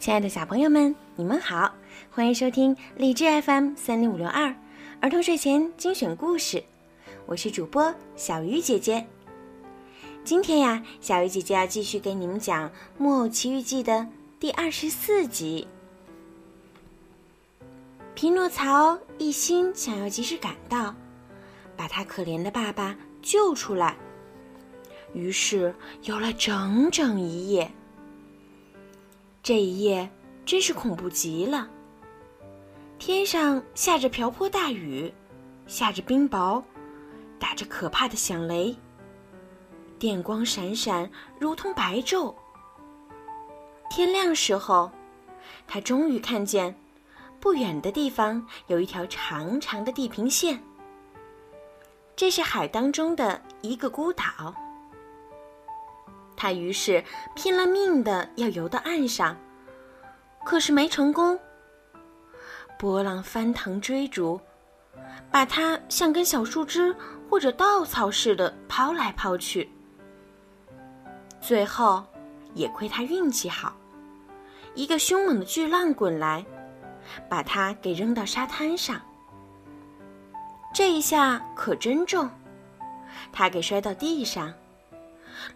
亲爱的小朋友们，你们好，欢迎收听荔枝 FM 三零五六二儿童睡前精选故事，我是主播小鱼姐姐。今天呀，小鱼姐姐要继续给你们讲《木偶奇遇记》的第二十四集。匹诺曹一心想要及时赶到，把他可怜的爸爸救出来，于是游了整整一夜。这一夜真是恐怖极了。天上下着瓢泼大雨，下着冰雹，打着可怕的响雷。电光闪闪，如同白昼。天亮时候，他终于看见，不远的地方有一条长长的地平线。这是海当中的一个孤岛。他于是拼了命的要游到岸上，可是没成功。波浪翻腾追逐，把他像根小树枝或者稻草似的抛来抛去。最后，也亏他运气好，一个凶猛的巨浪滚来，把他给扔到沙滩上。这一下可真重，他给摔到地上。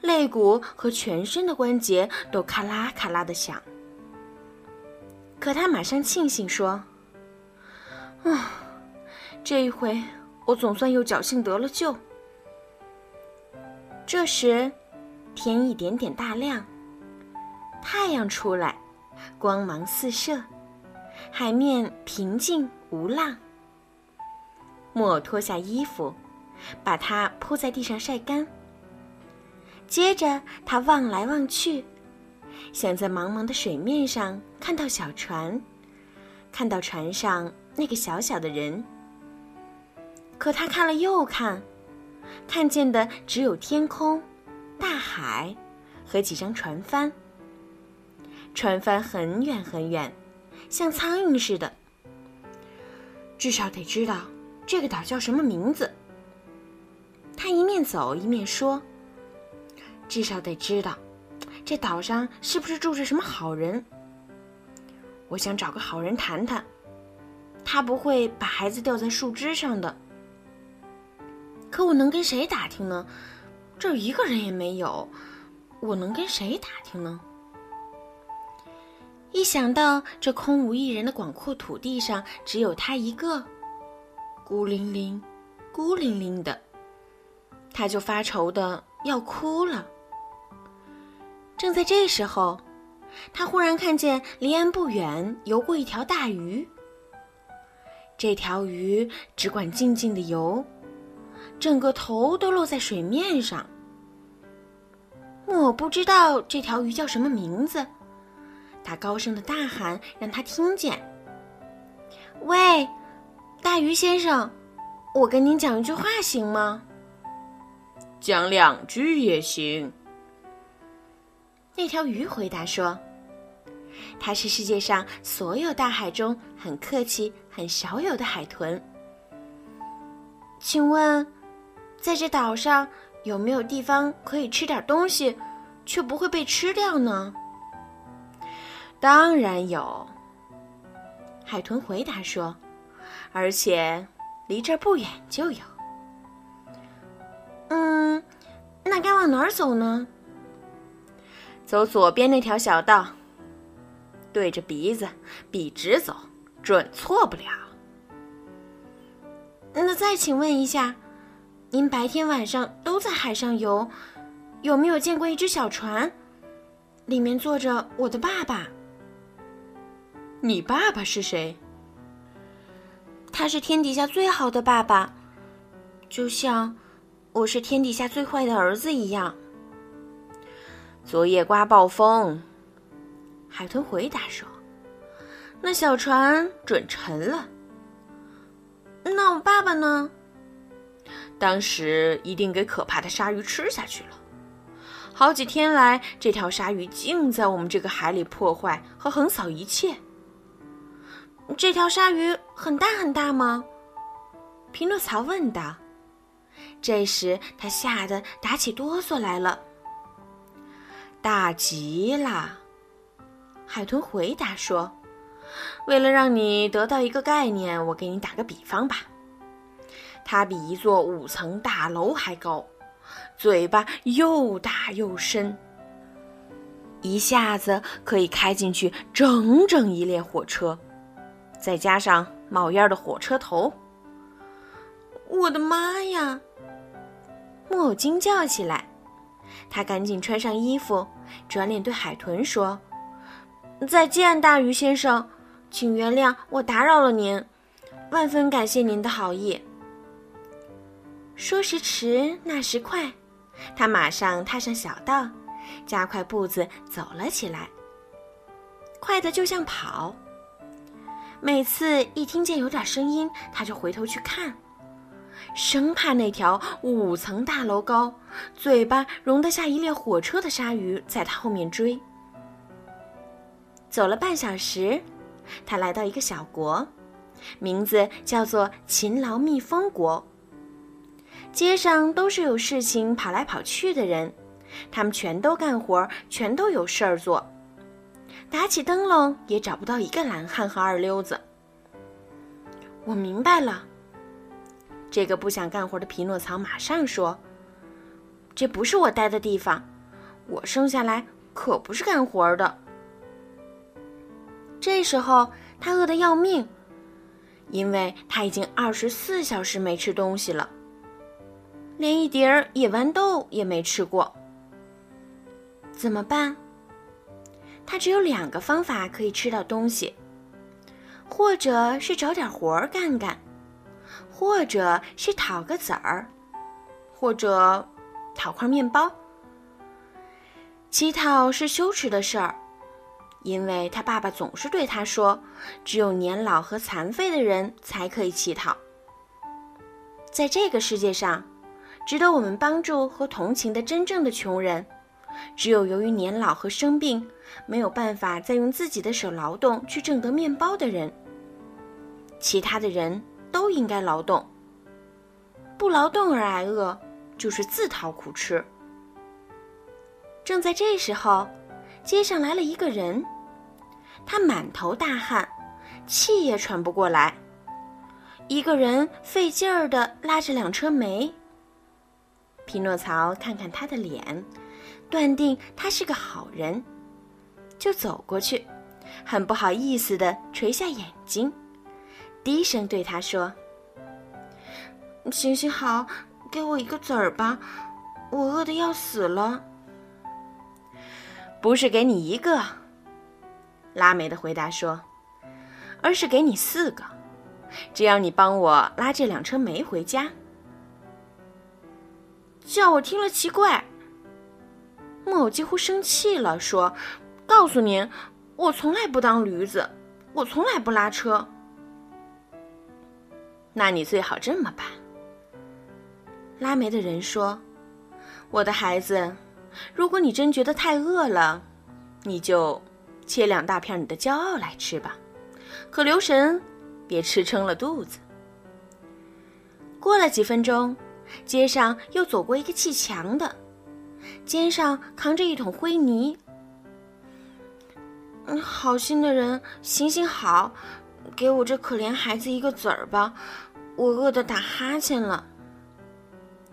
肋骨和全身的关节都咔啦咔啦的响，可他马上庆幸说：“啊，这一回我总算又侥幸得了救。”这时，天一点点大亮，太阳出来，光芒四射，海面平静无浪。木偶脱下衣服，把它铺在地上晒干。接着，他望来望去，想在茫茫的水面上看到小船，看到船上那个小小的人。可他看了又看，看见的只有天空、大海和几张船帆。船帆很远很远，像苍蝇似的。至少得知道这个岛叫什么名字。他一面走一面说。至少得知道，这岛上是不是住着什么好人？我想找个好人谈谈，他不会把孩子吊在树枝上的。可我能跟谁打听呢？这儿一个人也没有，我能跟谁打听呢？一想到这空无一人的广阔土地上只有他一个，孤零零、孤零零的，他就发愁的要哭了。正在这时候，他忽然看见离岸不远游过一条大鱼。这条鱼只管静静的游，整个头都露在水面上。木偶不知道这条鱼叫什么名字，他高声的大喊，让他听见：“喂，大鱼先生，我跟您讲一句话行吗？”“讲两句也行。”那条鱼回答说：“它是世界上所有大海中很客气、很少有的海豚。请问，在这岛上有没有地方可以吃点东西，却不会被吃掉呢？”“当然有。”海豚回答说，“而且离这儿不远就有。”“嗯，那该往哪儿走呢？”走左边那条小道，对着鼻子笔直走，准错不了。那再请问一下，您白天晚上都在海上游，有没有见过一只小船，里面坐着我的爸爸？你爸爸是谁？他是天底下最好的爸爸，就像我是天底下最坏的儿子一样。昨夜刮暴风，海豚回答说：“那小船准沉了。那我爸爸呢？当时一定给可怕的鲨鱼吃下去了。好几天来，这条鲨鱼净在我们这个海里破坏和横扫一切。这条鲨鱼很大很大吗？”匹诺曹问道。这时他吓得打起哆嗦来了。大极了，海豚回答说：“为了让你得到一个概念，我给你打个比方吧。它比一座五层大楼还高，嘴巴又大又深，一下子可以开进去整整一列火车，再加上冒烟的火车头。”我的妈呀！木偶惊叫起来，他赶紧穿上衣服，转脸对海豚说：“再见，大鱼先生，请原谅我打扰了您，万分感谢您的好意。”说时迟，那时快，他马上踏上小道，加快步子走了起来，快的就像跑。每次一听见有点声音，他就回头去看。生怕那条五层大楼高、嘴巴容得下一列火车的鲨鱼在他后面追。走了半小时，他来到一个小国，名字叫做勤劳蜜蜂国。街上都是有事情跑来跑去的人，他们全都干活，全都有事儿做。打起灯笼也找不到一个懒汉和二流子。我明白了。这个不想干活的匹诺曹马上说：“这不是我待的地方，我生下来可不是干活的。”这时候他饿得要命，因为他已经二十四小时没吃东西了，连一碟野豌豆也没吃过。怎么办？他只有两个方法可以吃到东西，或者是找点活儿干干。或者是讨个子儿，或者讨块面包。乞讨是羞耻的事儿，因为他爸爸总是对他说：“只有年老和残废的人才可以乞讨。”在这个世界上，值得我们帮助和同情的真正的穷人，只有由于年老和生病，没有办法再用自己的手劳动去挣得面包的人。其他的人。都应该劳动，不劳动而挨饿，就是自讨苦吃。正在这时候，街上来了一个人，他满头大汗，气也喘不过来。一个人费劲儿地拉着两车煤。匹诺曹看看他的脸，断定他是个好人，就走过去，很不好意思地垂下眼睛。低声对他说：“行行好，给我一个子儿吧，我饿得要死了。”不是给你一个，拉美的回答说，而是给你四个，只要你帮我拉这两车煤回家。叫我听了奇怪，木偶几乎生气了，说：“告诉您，我从来不当驴子，我从来不拉车。”那你最好这么办。拉煤的人说：“我的孩子，如果你真觉得太饿了，你就切两大片你的骄傲来吃吧。可留神，别吃撑了肚子。”过了几分钟，街上又走过一个砌墙的，肩上扛着一桶灰泥。嗯，好心的人，行行好。给我这可怜孩子一个子儿吧，我饿得打哈欠了。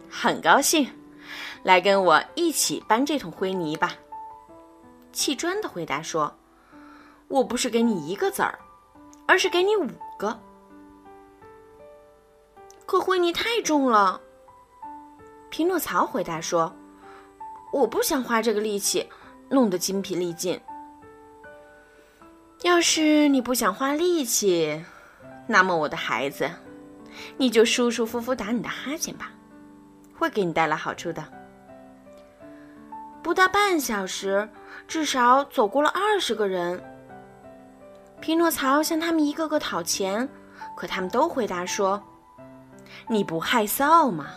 很高兴，来跟我一起搬这桶灰泥吧。砌砖的回答说：“我不是给你一个子儿，而是给你五个。”可灰泥太重了。匹诺曹回答说：“我不想花这个力气，弄得筋疲力尽。”要是你不想花力气，那么我的孩子，你就舒舒服服打你的哈欠吧，会给你带来好处的。不到半小时，至少走过了二十个人。匹诺曹向他们一个个讨钱，可他们都回答说：“你不害臊吗？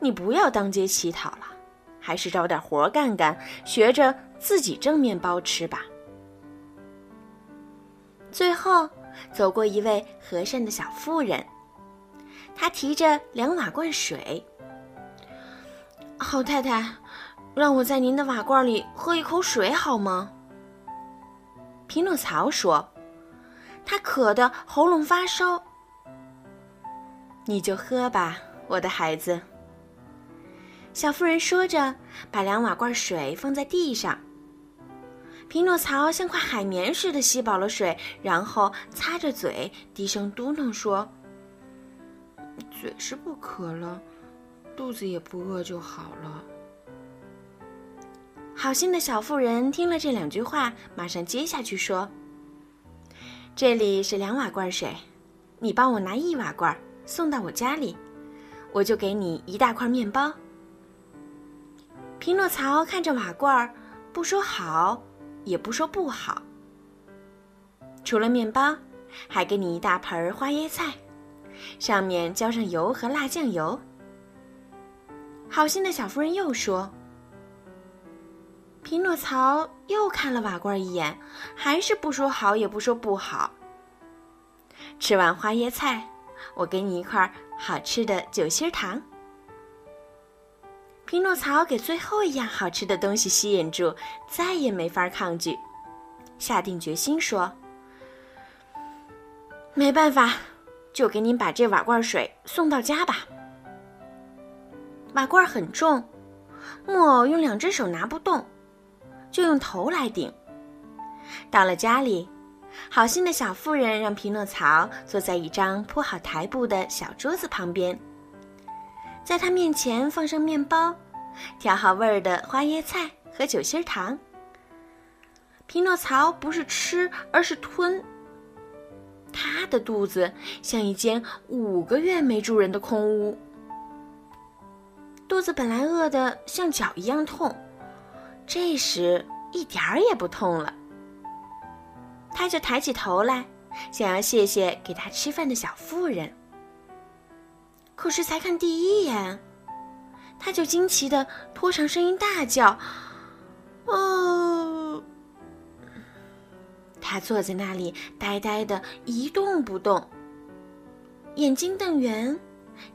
你不要当街乞讨了，还是找点活干干，学着自己挣面包吃吧。”最后，走过一位和善的小妇人，他提着两瓦罐水。好太太，让我在您的瓦罐里喝一口水好吗？匹诺曹说：“他渴得喉咙发烧。”你就喝吧，我的孩子。”小妇人说着，把两瓦罐水放在地上。匹诺曹像块海绵似的吸饱了水，然后擦着嘴，低声嘟囔说：“嘴是不渴了，肚子也不饿就好了。”好心的小妇人听了这两句话，马上接下去说：“这里是两瓦罐水，你帮我拿一瓦罐送到我家里，我就给你一大块面包。”匹诺曹看着瓦罐，不说好，也不说不好。除了面包，还给你一大盆花椰菜，上面浇上油和辣酱油。好心的小夫人又说。匹诺曹又看了瓦罐一眼，还是不说好，也不说不好。吃完花椰菜，我给你一块好吃的酒心糖。匹诺曹给最后一样好吃的东西吸引住，再也没法抗拒，下定决心说：“没办法，就给您把这瓦罐水送到家吧。”瓦罐很重，木偶用两只手拿不动。就用头来顶。到了家里，好心的小妇人让匹诺曹坐在一张铺好台布的小桌子旁边，在他面前放上面包，调好味儿的花椰菜和酒心糖。匹诺曹不是吃，而是吞。他的肚子像一间五个月没住人的空屋，肚子本来饿得像脚一样痛。这时一点儿也不痛了，他就抬起头来，想要谢谢给他吃饭的小妇人。可是才看第一眼，他就惊奇的拖长声音大叫：“哦！”他坐在那里呆呆的一动不动，眼睛瞪圆，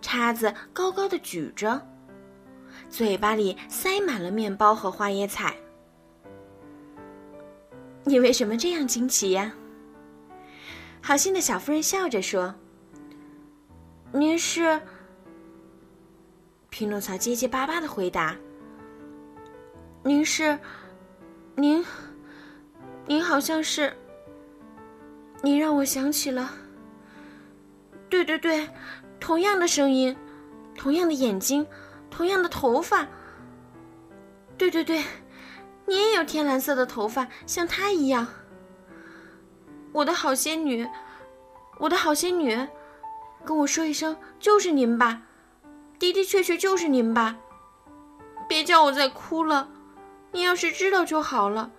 叉子高高的举着。嘴巴里塞满了面包和花椰菜。你为什么这样惊奇呀？好心的小夫人笑着说：“您是。”匹诺曹结结巴巴的回答：“您是，您，您好像是。您让我想起了。对对对，同样的声音，同样的眼睛。”同样的头发，对对对，你也有天蓝色的头发，像她一样。我的好仙女，我的好仙女，跟我说一声，就是您吧，的的确确就是您吧。别叫我再哭了，你要是知道就好了。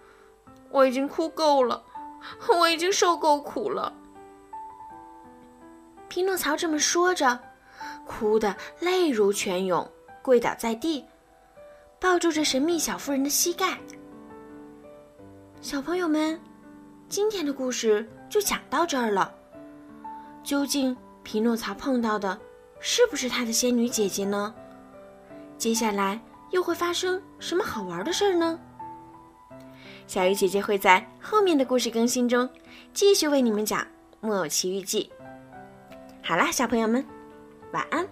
我已经哭够了，我已经受够苦了。匹诺曹这么说着，哭得泪如泉涌。跪倒在地，抱住着神秘小妇人的膝盖。小朋友们，今天的故事就讲到这儿了。究竟匹诺曹碰到的是不是他的仙女姐姐呢？接下来又会发生什么好玩的事儿呢？小鱼姐姐会在后面的故事更新中继续为你们讲《木偶奇遇记》。好啦，小朋友们，晚安。